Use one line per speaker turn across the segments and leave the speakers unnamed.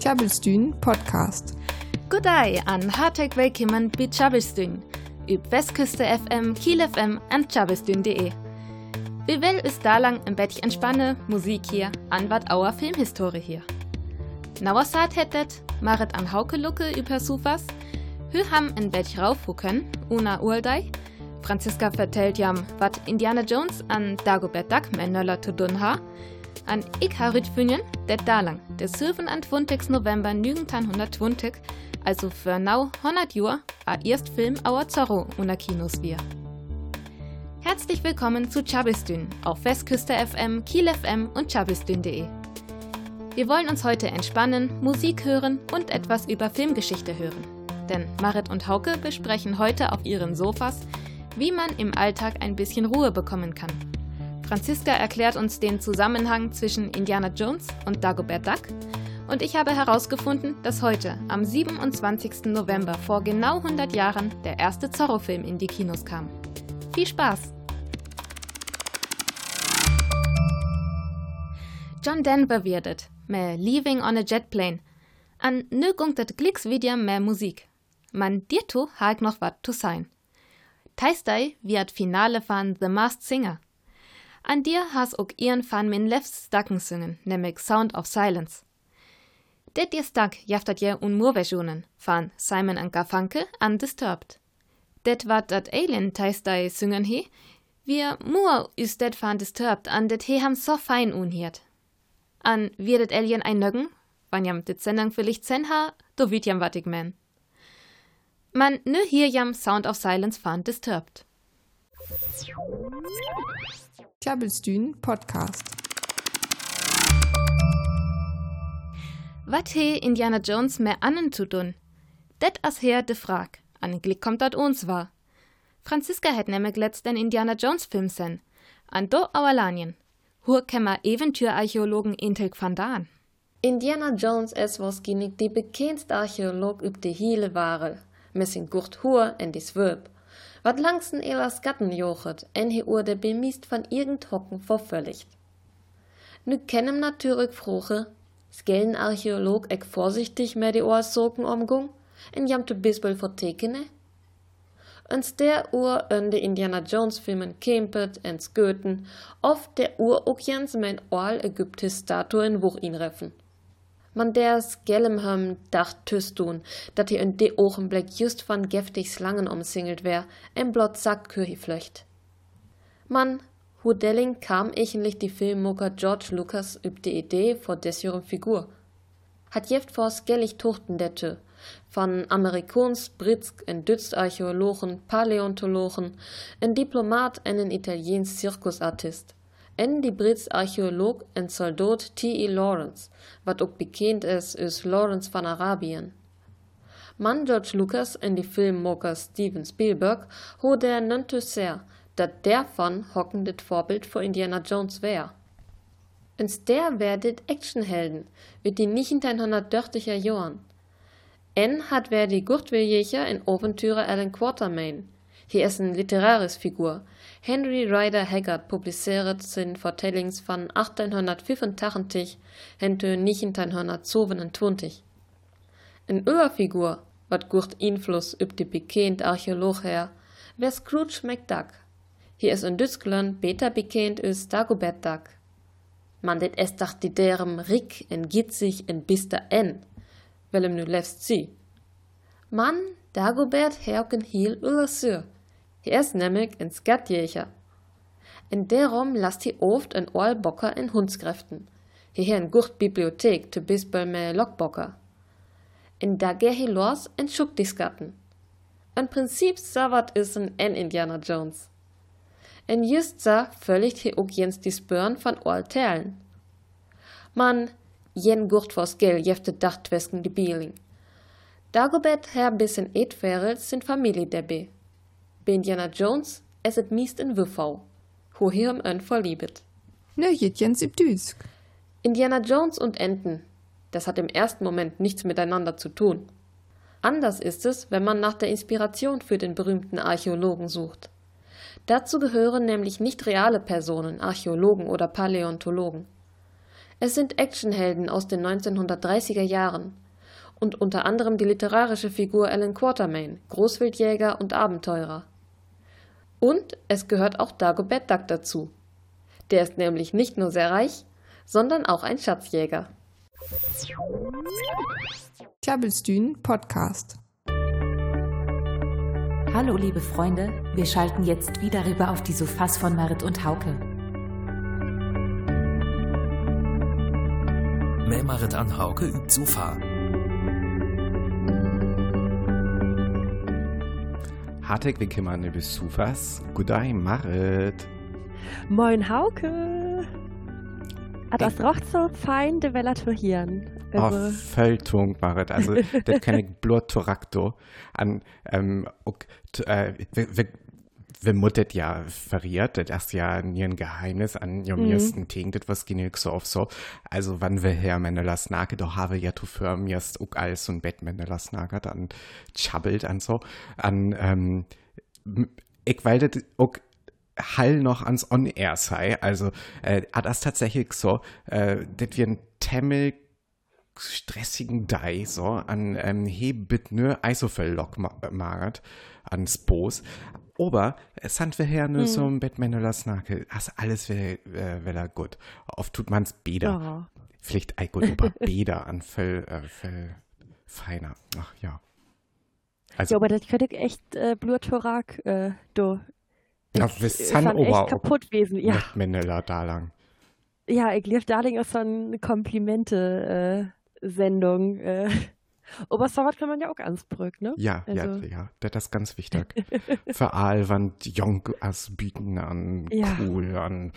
Tjabelstyn podcast.
Goddag an harteg velkommen bei Tjabelstyn. Üb Westküste FM, Kiel FM und tjabelstyn.de. Wir will ist da lang im Bett entspanne Musik hier an wat auer Filmhistorie hier. Nauersat hättet, Marit an Hauke Lucke über Sufas, Hü ham in Bett rauf können, Una Uldei, Franziska vertellt jam, wat Indiana Jones an Dagobert Duck Männerler zu tun ha, an ik ha Rütfünjen, der Dalang, der 27. November 1920, also für nau 100 Jahre, a erst Film auer Zorro una Kinos wir. Herzlich willkommen zu Chabistün auf Westküste FM, Kiel FM und chabistün.de. Wir wollen uns heute entspannen, Musik hören und etwas über Filmgeschichte hören. Denn Marit und Hauke besprechen heute auf ihren Sofas, wie man im Alltag ein bisschen Ruhe bekommen kann. Franziska erklärt uns den Zusammenhang zwischen Indiana Jones und Dagobert Duck und ich habe herausgefunden, dass heute, am 27. November vor genau 100 Jahren, der erste Zorro-Film in die Kinos kam. Viel Spaß! John Denver wird med Leaving on a Jet Plane. An nu gungt Glicks wieder mehr Musik. Man dirtu hag noch wat zu sein. Teistei wird Finale von The Masked Singer. An dir has ook ihren van min lefts stacken singen, nämlich Sound of Silence. Det dir stack jaftat je un Murversionen van Simon and Garfunkel Undisturbed. Det wat dat Alien teistei singen he, wir mur is det van Disturbed an det he ham so fein unhiert. An wird Alien ein Nöggen, wann jam dit Sendung vielleicht zen ha, do wird jam wat ich men. Man nö hier jam Sound of Silence van Disturbed.
Tjabelstyn podcast.
Wat he Indiana Jones mehr annen zu tun? Det as her de Frag. An Glick kommt dat uns war. Franziska het nämlich letzt den Indiana Jones Film sen. An do Auerlanien. Hur kämmer Eventyrarchäologen Intelk van Daan.
Indiana Jones es was ginnig die bekendste Archäolog üb de Hiele waren, mit sin Gurt Hur en die Swirp. Wat langsten elas Gatten jochet, en he ur de bemiest van irgend Hocken vervölligt. Nu kennem natürlich froche, skellen Archäolog eck vorsichtig mehr die Ohrsoken umgung, en jamte bisbel vertekene? Uns der Uhr in de Indiana Jones Filmen kempet en sköten, oft der Uhr ook jens mein Oal Ägyptis Statuen wuch ihn reffen. Man der skellem hem dacht tüstun, dat hier in de Augenblick just van giftig Slangen umsingelt wär, en blot Sack flöcht. Man, Hudelling kam eigentlich die Filmmucker George Lucas üb die Idee vor desjürem Figur. Hat jeft vor skellig tuchten der van Amerikons, Britsk en Dützt Archäologen, Paläontologen, en Diplomat en en Italiens Zirkusartist. En die Brits Archäolog en Soldat T.E. Lawrence, wat ook bekend is is Lawrence van Arabien. Man George Lucas en die Filmmaker Steven Spielberg ho der nönte sehr, dat der van hocken dit Vorbild für Indiana Jones wär. Ins der werdet Actionhelden, wird die nicht in 1930er Jahren. En hat wer die Gurtwiljecher in Aventürer Alan Quatermain. Hier ist ein literaris Figur. Henry Rider Haggard publiziert sin Vertellings von 1885 hente 1927. Ein Überfigur, wat gurt Einfluss üb die bekannt Archäolog her, wär Scrooge McDuck. Hier ist in Düskland beter bekannt ist Dagobert Duck. Man det es dacht die derem Rick en gitzig en bister en willem nu lefst sie. Man, Dagobert herken hiel Ursur. Hier ist nämlich ein Skatjäger. In derom lasst hi oft en Ohrbocker in Hundskräften. Hier ein Gurt Bibliothek zu bisbel me Lockbocker. In da geh hi los en schuck die Skatten. Ein Prinzip savat is en en Indiana Jones. En just sa völligt hi ook jens die Spörn van Ohr Terlen. Man, jen gurt vors Gel jefte dachtwesken die Bieling. Dagobert her bis in Edferel sind Familie debbe. Bei Indiana Jones es et miest in Wüffau, wo hirm ön verliebet.
Nö, Jens im Düsk.
Indiana Jones und Enten, das hat im ersten Moment nichts miteinander zu tun. Anders ist es, wenn man nach der Inspiration für den berühmten Archäologen sucht. Dazu gehören nämlich nicht reale Personen, Archäologen oder Paläontologen. Es sind Actionhelden aus den 1930er Jahren und unter anderem die literarische Figur Alan Quatermain, Großwildjäger und Abenteurer. Und es gehört auch Dagobert Duck dazu. Der ist nämlich nicht nur sehr reich, sondern auch ein Schatzjäger.
Tjabelstühn Podcast.
Hallo liebe Freunde, wir schalten jetzt wieder rüber auf die Sofas von Marit und Hauke.
Mehr Marit an Hauke übt Sofa.
Harteg willkommen über Sofas. Gudai Marit.
Moin Hauke. Ah, das roch so fein de Velaturieren.
Also. Oh, Völtung, Marit. Also, das kann ich bloß Torakto an, ähm, ok, äh, wir muttet ja verriert, das ja nie ein Geheimnis an ihrem mhm. ersten das was genug so auf so. Also, wann wir her meine Lasnake, da habe ja für mir ist auch alles so ein Bett meine Lasnake, dann chabbelt an so, an, ähm, ich weil das auch Hall noch ans On-Air sei, also, äh, das tatsächlich so, äh, das wir ein Temmel stressigen Dei so an ähm, hebit nur Eisofell-Lock maret ans Boos. Aber wir her nur hm. so ein Batman oder Snake. Das alles wäre äh, wär gut. Oft tut man's Bäder. Oh. Vielleicht ein gut über Bäder an Fell, äh, Fell feiner. Ach ja.
Also, ja, aber das könnte echt äh, Blutorak, äh, do.
Ja, wir sind aber
kaputt gewesen, ja.
Männler da lang.
Ja, ich lief Darling ist so eine Komplimente, äh, Oberstauert kann man ja auch ganz brück, ne?
Ja, also. ja, ja, das ist ganz wichtig. Für all, wann die Jongas bieten an ja. cool, an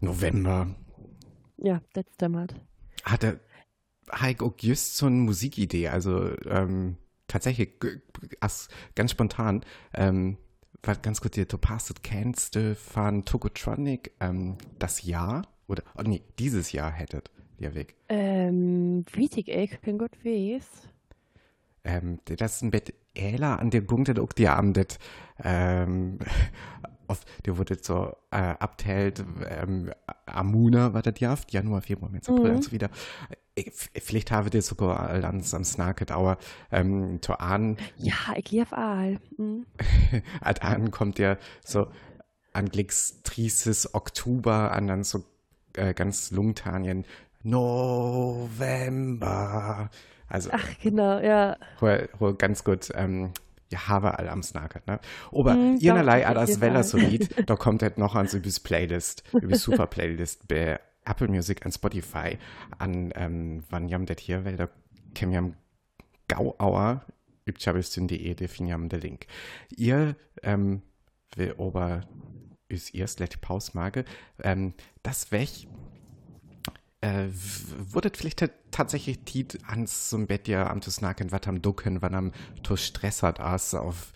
November.
Ja, das dämmert.
Hatte Heik auch just so eine Musikidee, also ähm, tatsächlich ganz spontan, ähm, war ganz gut, du passt, kennst du von Tokotronic ähm, das Jahr oder, oh nee, dieses Jahr hättet ihr weg?
Ähm, wichtig, ich bin gut weiß.
Ähm, das ist ein Bett Äler an der Punkt, auch die Abend, ähm, auf, der wurde so äh, abteilt, ähm, Amuna war das ja, Januar, Februar, März, April mhm. und so wieder. Ich, vielleicht habe ich das sogar ans, ans Snaket, aber ähm, zu an.
Ja, ich liebe all. Mhm.
an kommt ja so an Glixtrices Oktober, an dann so äh, ganz Lungtanien November. Also,
Ach, genau, ja.
Hol, hol ganz gut, ähm, ja, habe all am Snacket, ne? Aber mm, ihrerlei das Weller so Lied, da kommt halt noch an so übers Playlist, übers Super Playlist bei Apple Music und Spotify an, ähm, wann jam das hier, weil da kämen jam Gauauer, übchabelstün.de, definieren der Link. Ihr, ähm, will aber, ist erst let Pause mage, ähm, das weg, äh, wurde vielleicht tatsächlich Tiet ans zum Bett ja am Tusnaken wat am Ducken, wann am Tus stressert as auf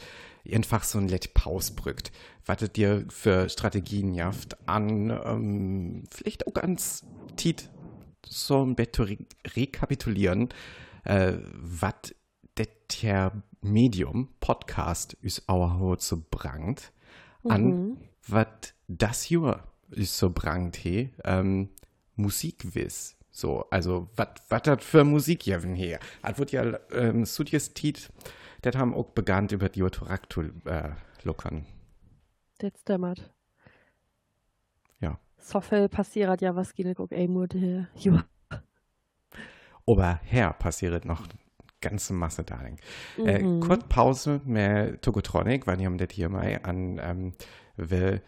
einfach so ein Let Paus brückt. Wartet dir für Strategien jaft an, ähm, vielleicht auch ganz Tiet so ein Bett zu re rekapitulieren, äh, wat der Medium, Podcast, ist auch so brangt, an, mhm. wat das Jahr ist so brangt, he, ähm, Musikwiss. So, also, was das für Musik jeven her? Das wird ja ähm, Studios Tiet, das haben auch begann über die Otoraktul äh, lockern.
Das dämmert.
Ja.
So viel passiert ja, was geht auch einmal her. Ja.
Aber her passiert noch ganze Masse da. Äh, mhm. Äh, kurz Pause mit Togotronic, weil ich haben das hier mal an ähm, will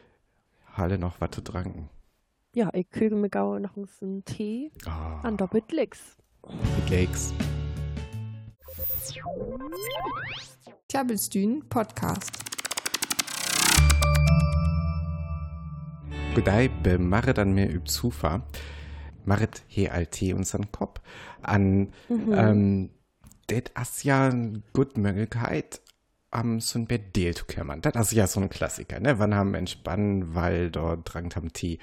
Halle noch was zu tranken.
Ja, ich köge mir gau noch einen Tee oh. an doppelt Licks.
Licks.
Tjabelstühn Podcast.
Gudei be Marit an mir üb Zufa. Marit he alte unseren Kopf an mhm. ähm, det as ja gut Möglichkeit am so ein Bett Deal zu kümmern. Das ist ja so ein Klassiker, ne? Wann haben entspannen, weil dort drangt haben Tee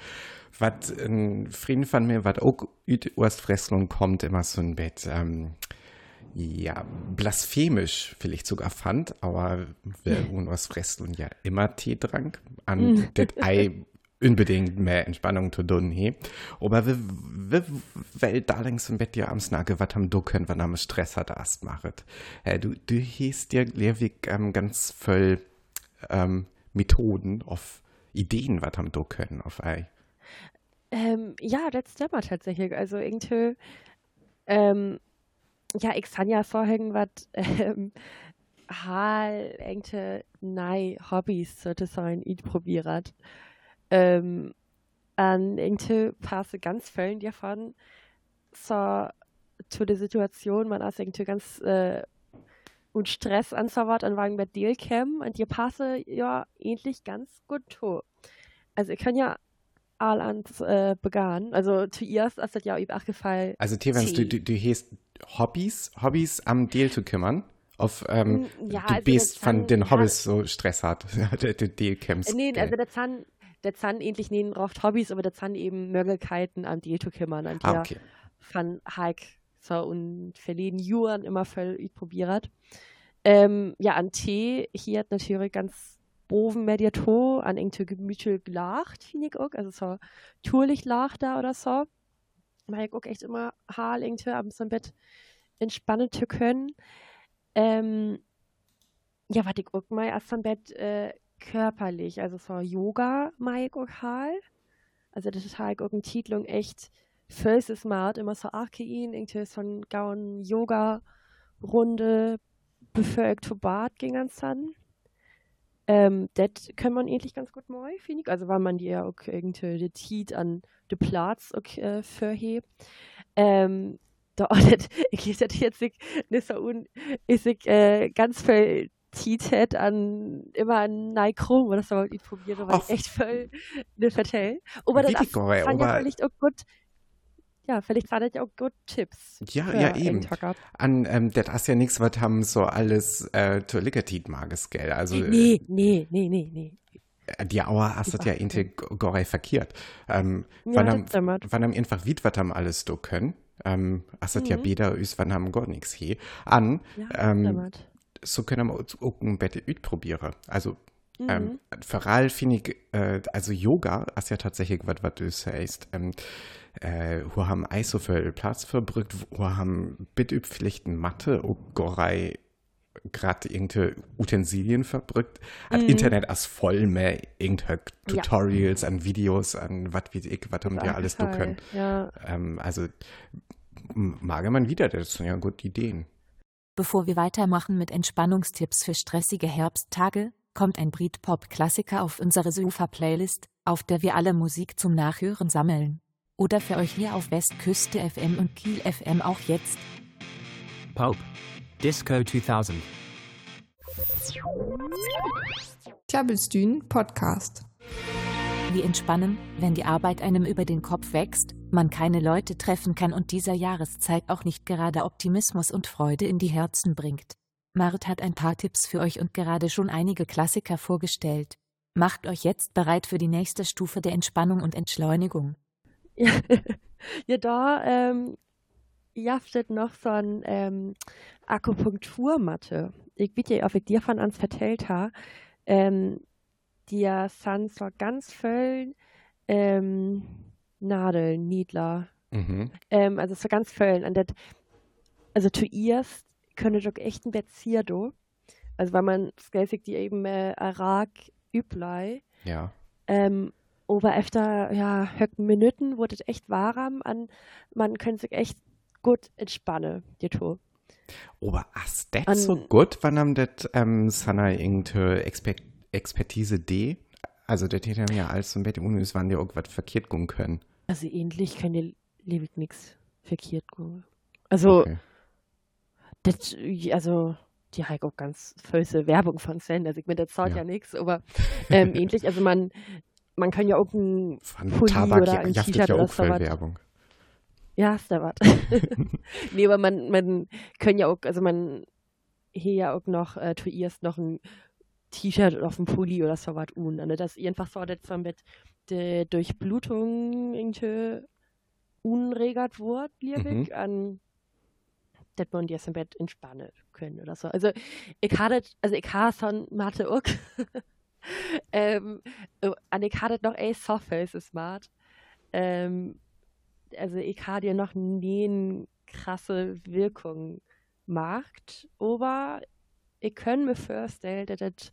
was ein Frieden von mir, was auch aus Fresslung kommt, immer so ein Bett, ähm, ja, blasphemisch vielleicht sogar fand, aber wer aus Fresslung ja immer Tee trank, an das Ei unbedingt mehr Entspannung zu tun he. Aber wie, wie, weil da links im Bett dir am Snage, was haben du können, wenn am Stress hat, erst machet. Du, du hieß dir, Lehrweg, ähm, ganz voll, ähm, Methoden auf Ideen, was haben du können, auf ei.
Ähm, ja, das stimmt tatsächlich. Also irgendwie, ähm, ja, ich kann ja vorhin was, ähm, hal irgendwie nei Hobbys sozusagen probiert. Ähm, an irgendwie passe ganz Fällen davon so zu der Situation, man ist irgendwie ganz äh, und Stress an so was an wagen bei Dealcam und die passe ja ähnlich ganz gut to. Also ich kann ja all ans äh, begann. Also zuerst ist das ja auch gefallen.
Also Tevens, du, du, du hast Hobbys, Hobbys am Deal zu kümmern. Auf, ähm, ja, du also bist von den Hobbys so Stress hat, der Deal kämpft.
Nee, also der Zahn, der Zahn ähnlich nehmen oft Hobbys, aber der Zahn eben Möglichkeiten am Deal zu kümmern. An
ah, okay.
Von Hike so und verleden Juren immer voll probiert. Ähm, ja, an Tee hier hat natürlich ganz boven Mediator an irgendwie gemütlich lacht, finde ich auch. Also so tourlich lacht da oder so. Mach ich auch echt immer Haar irgendwie abends im Bett entspannen zu können. Ähm, ja, was ich auch mal erst am Bett äh, körperlich, also so Yoga mag ich auch halt. Also das ist halt auch eine Titlung echt fürs Smart, immer so Archein, irgendwie so ein gauen Yoga-Runde befögt vor Bad ging ganz dann. Ähm, das kann man eigentlich ganz gut mal, finde ich. Also, weil man die ja auch irgendwie die Tiet an den Platz auch, äh, verhebt. Ähm, da, ich das jetzt nicht, nicht so un, ist ich, äh, ganz viel Tiet an, immer an Nike-Chrom oder so, ich probiere, weil ich echt voll nicht vertell. Aber das ist, ja vielleicht auch gut, ja, vielleicht das ja auch gut Tipps.
Ja, ja, eben. An, ähm, das ist ja nichts, was haben so alles äh, zur Ligatit mages, gell? Also,
nee, nee, nee, nee, nee.
Die Auer hast das ja integral verkehrt. Ähm, ja, wann, am, wann einfach wie was haben alles do können. Ähm, hast mhm. ja beder üs, wann haben gar nichts he. An, ja, ähm, so können wir auch ein üt probieren. Also, mhm. ähm, Veral finde ich, äh, also Yoga ist ja tatsächlich was, was du sagst. Ähm, äh, wir haben auch so viel Platz verbrückt, wir haben bitte Pflichten Mathe, und Gorei gerade irgendwelche Utensilien verbrückt. Mhm. Internet ist voll mehr irgendwelche Tutorials ja. an Videos, an was wie ich, was haben die alles tun können.
Ja.
Ähm, also mag man wieder, das sind ja gute Ideen.
Bevor wir weitermachen mit Entspannungstipps für stressige Herbsttage, kommt ein Britpop-Klassiker auf unsere Sofa-Playlist, auf der wir alle Musik zum Nachhören sammeln. Oder für euch hier auf Westküste FM und Kiel FM auch jetzt.
Pope, Disco 2000.
Tjabelstühn Podcast.
Wie entspannen, wenn die Arbeit einem über den Kopf wächst, man keine Leute treffen kann und dieser Jahreszeit auch nicht gerade Optimismus und Freude in die Herzen bringt. Mart hat ein paar Tipps für euch und gerade schon einige Klassiker vorgestellt. Macht euch jetzt bereit für die nächste Stufe der Entspannung und Entschleunigung.
Ja, da ähm, jaftet noch so ein ähm, Akupunkturmatte. Ich bitte ob ich dir von ans vertellt habe. Ähm, die sind so ganz voll ähm, Nadeln, Niedler.
Mhm.
Ähm, also so ganz voll. Und das, also zuerst könnte doch echt ein Bezieher do. Also weil man skelsig die eben äh, Arak üblei.
Ja.
Ähm, aber öfter, ja, höcken Minuten wurde es echt warm an, man könnte sich echt gut entspannen, die Tour.
Aber ist das so gut, wenn man das ähm, seine irgendeine Exper Expertise D? Also, das hätte ja als so ein bisschen unnötig, wann die irgendwas verkehrt gehen können.
Also, ähnlich kann dir lebig nichts verkehrt gehen. Also, okay. das, also, die halt auch ganz böse Werbung von Sven, also ich mir das sagt ja, ja nichts, aber ähm, ähnlich, also man, man kann ja auch ein
Von Pulli Tabak, oder ein T-Shirt ja oder so Werbung.
Ja, ist da was. nee, aber man, man kann ja auch, also man hier ja auch noch, äh, tu erst noch ein T-Shirt oder auf dem Pulli oder so was un. Ne? Das einfach so, dass so mit der Durchblutung irgendwie unregert wird, liebig, mhm. an dass man jetzt im Bett entspannen können oder so. Also ich hatte, also ich habe so Mathe auch. ähm, und ich hatte noch ein Software, smart. Ähm, also ich hatte ja noch nie eine krasse Wirkung macht, aber ich kann mir vorstellen, dass das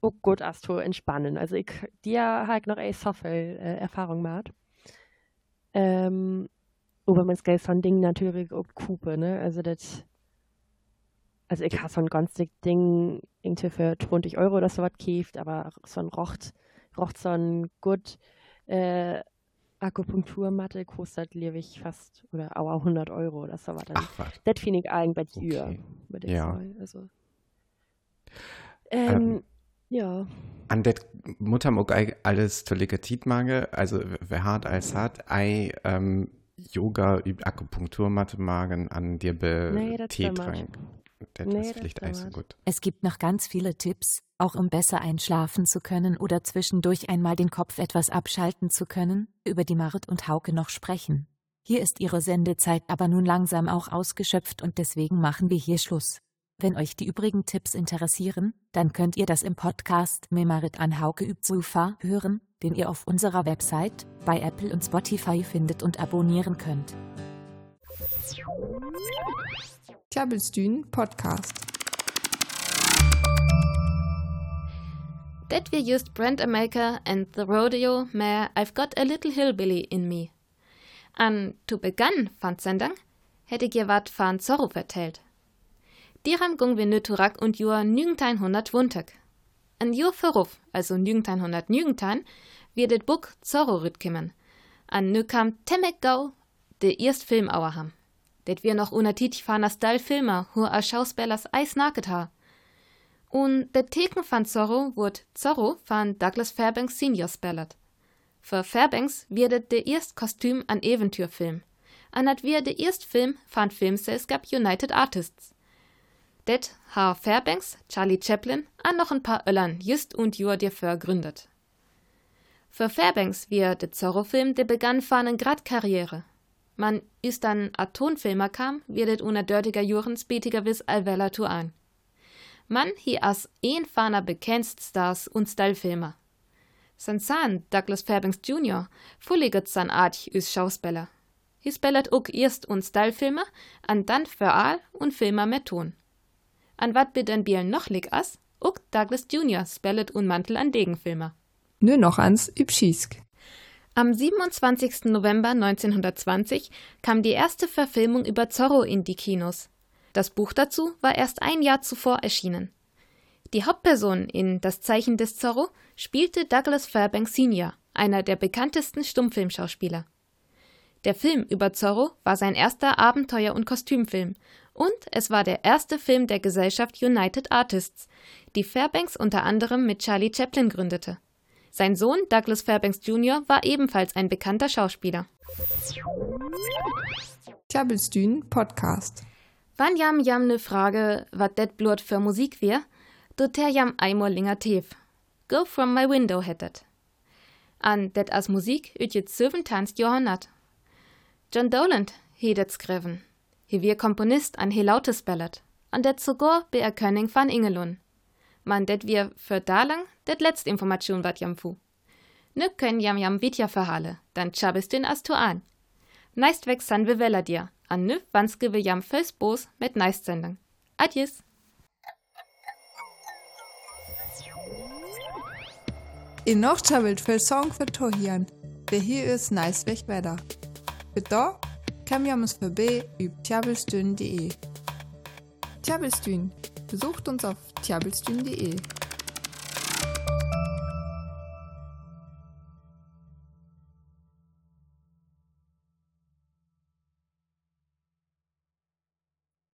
auch gut ist zu entspannen. Also ich, dir halt noch eine Software-Erfahrung gemacht. Ähm, aber man Geld so ein Ding natürlich auch kupe, ne? Also das also ich habe so ein ganz dick Ding irgendwie für 20 Euro oder so was gekauft, aber so ein rocht, rocht so ein gut äh, Akupunkturmatte kostet, liebe ich fast, oder auch 100 Euro oder so was.
Ach, was.
Das finde ich eigentlich okay. würde ich
ja.
sagen. Also, ähm, ähm, ja.
An der Mutter mag alles Tolikatit mange, also wer hart als hat, ei ähm, Yoga über Akupunkturmatte magen an dir be
nee,
Tee trank. Das
Nee,
ist
das
vielleicht auch so gut.
Es gibt noch ganz viele Tipps, auch um besser einschlafen zu können oder zwischendurch einmal den Kopf etwas abschalten zu können, über die Marit und Hauke noch sprechen. Hier ist ihre Sendezeit aber nun langsam auch ausgeschöpft und deswegen machen wir hier Schluss. Wenn euch die übrigen Tipps interessieren, dann könnt ihr das im Podcast Memarit an Hauke übt Sufa hören, den ihr auf unserer Website, bei Apple und Spotify findet und abonnieren könnt.
Tjabelstuen Podcast.
That we used Brent Amaker and the rodeo mare I've Got a Little Hillbilly in Me. An to begann van Sendang hätte ich ihr wat van Zorro vertellt. Diram gung wir nöturak und jur 1900 Wuntag. An jur verruf, also 1900 Nügentein, wird det Buch Zorro rütkimmern. An nö kam Temek Gau, de erst Film auer ham. Det wir noch unatit fahrner Style Filmer, hu a Schauspellers Eis naket ha. Und der Theken van Zorro wird Zorro van Douglas Fairbanks Senior spellert. Für Fairbanks wird der erst Kostüm an Eventyrfilm. An dat wir der erst Film van Filmselskap United Artists. Det ha Fairbanks, Charlie Chaplin, an noch ein paar Öllern just und jur dir gründet. Für Fairbanks wir der Zorro-Film, der begann fahren grad Karriere. Man ist dann a Tonfilmer kam, wird una dörtiger Juren spätiger wiss allweller tu an. Man hi as een faner bekennst Stars und Stylefilmer. San Zahn, Douglas Fairbanks Jr., fulliget san Art üs Schauspieler. Hi spellet ook erst und Stylefilmer, an dann für all und Filmer mit Ton. An wat bit en Biel noch lig as, ook Douglas Jr. spellet un Mantel an Degenfilmer.
Nö noch ans Übschiesk.
Am 27. November 1920 kam die erste Verfilmung über Zorro in die Kinos. Das Buch dazu war erst ein Jahr zuvor erschienen. Die Hauptperson in Das Zeichen des Zorro spielte Douglas Fairbanks Sr., einer der bekanntesten Stummfilmschauspieler. Der Film über Zorro war sein erster Abenteuer- und Kostümfilm und es war der erste Film der Gesellschaft United Artists, die Fairbanks unter anderem mit Charlie Chaplin gründete. Sein Sohn Douglas Fairbanks Jr. war ebenfalls ein bekannter Schauspieler.
Tjabelstuen Podcast.
Wann jam jam ne Frage, wat det blut für Musik wär, do ter jam einmal linger teef. Go from my window hettet. An det as Musik üt jet 17. Jahrhundert. John Doland he det skriven. Wir Komponist an he lautes Ballad. An det sogar be Erkönning van Ingelun. Man det wir für dalang det letzt Information wat jam fu. Nu können jam jam vitja verhale, dann chabist den as tu an. Neist weg san we weller dir, an nü wanske we jam fürs Bos mit neist sendung. Adies.
In noch tjabelt für Song für Tohian. Wer hier ist nice weg wetter. Für da kam jams vorbei üb tjabelstuen.de. Tjabelstuen. Besucht uns auf tjabelstuen.de.